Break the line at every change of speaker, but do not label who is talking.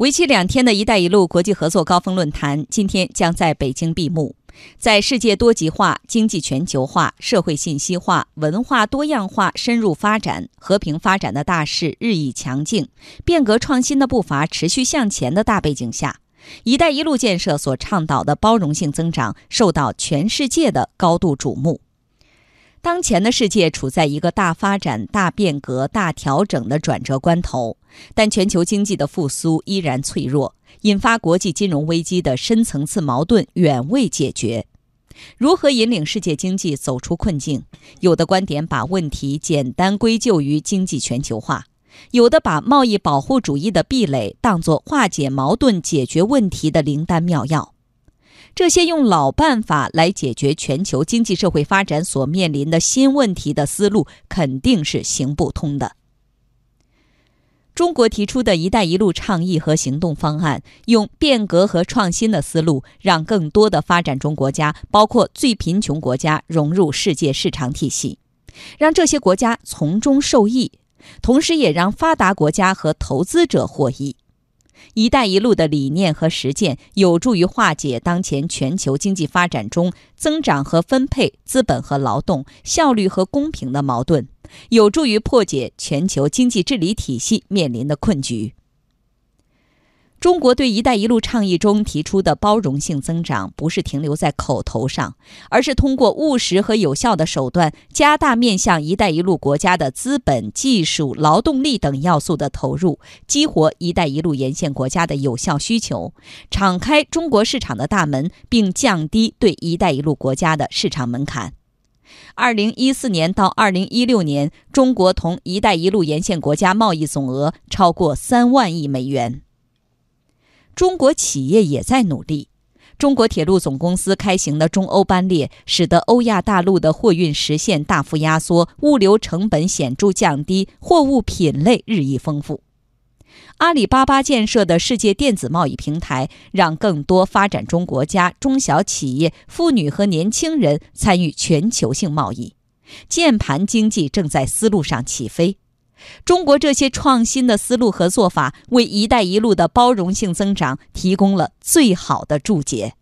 为期两天的一带一路国际合作高峰论坛今天将在北京闭幕。在世界多极化、经济全球化、社会信息化、文化多样化深入发展、和平发展的大势日益强劲、变革创新的步伐持续向前的大背景下，“一带一路”建设所倡导的包容性增长受到全世界的高度瞩目。当前的世界处在一个大发展、大变革、大调整的转折关头，但全球经济的复苏依然脆弱，引发国际金融危机的深层次矛盾远未解决。如何引领世界经济走出困境？有的观点把问题简单归咎于经济全球化，有的把贸易保护主义的壁垒当作化解矛盾、解决问题的灵丹妙药。这些用老办法来解决全球经济社会发展所面临的新问题的思路，肯定是行不通的。中国提出的一带一路倡议和行动方案，用变革和创新的思路，让更多的发展中国家，包括最贫穷国家，融入世界市场体系，让这些国家从中受益，同时也让发达国家和投资者获益。“一带一路”的理念和实践有助于化解当前全球经济发展中增长和分配、资本和劳动、效率和公平的矛盾，有助于破解全球经济治理体系面临的困局。中国对“一带一路”倡议中提出的包容性增长，不是停留在口头上，而是通过务实和有效的手段，加大面向“一带一路”国家的资本、技术、劳动力等要素的投入，激活“一带一路”沿线国家的有效需求，敞开中国市场的大门，并降低对“一带一路”国家的市场门槛。二零一四年到二零一六年，中国同“一带一路”沿线国家贸易总额超过三万亿美元。中国企业也在努力。中国铁路总公司开行的中欧班列，使得欧亚大陆的货运实现大幅压缩，物流成本显著降低，货物品类日益丰富。阿里巴巴建设的世界电子贸易平台，让更多发展中国家中小企业、妇女和年轻人参与全球性贸易。键盘经济正在丝路上起飞。中国这些创新的思路和做法，为“一带一路”的包容性增长提供了最好的注解。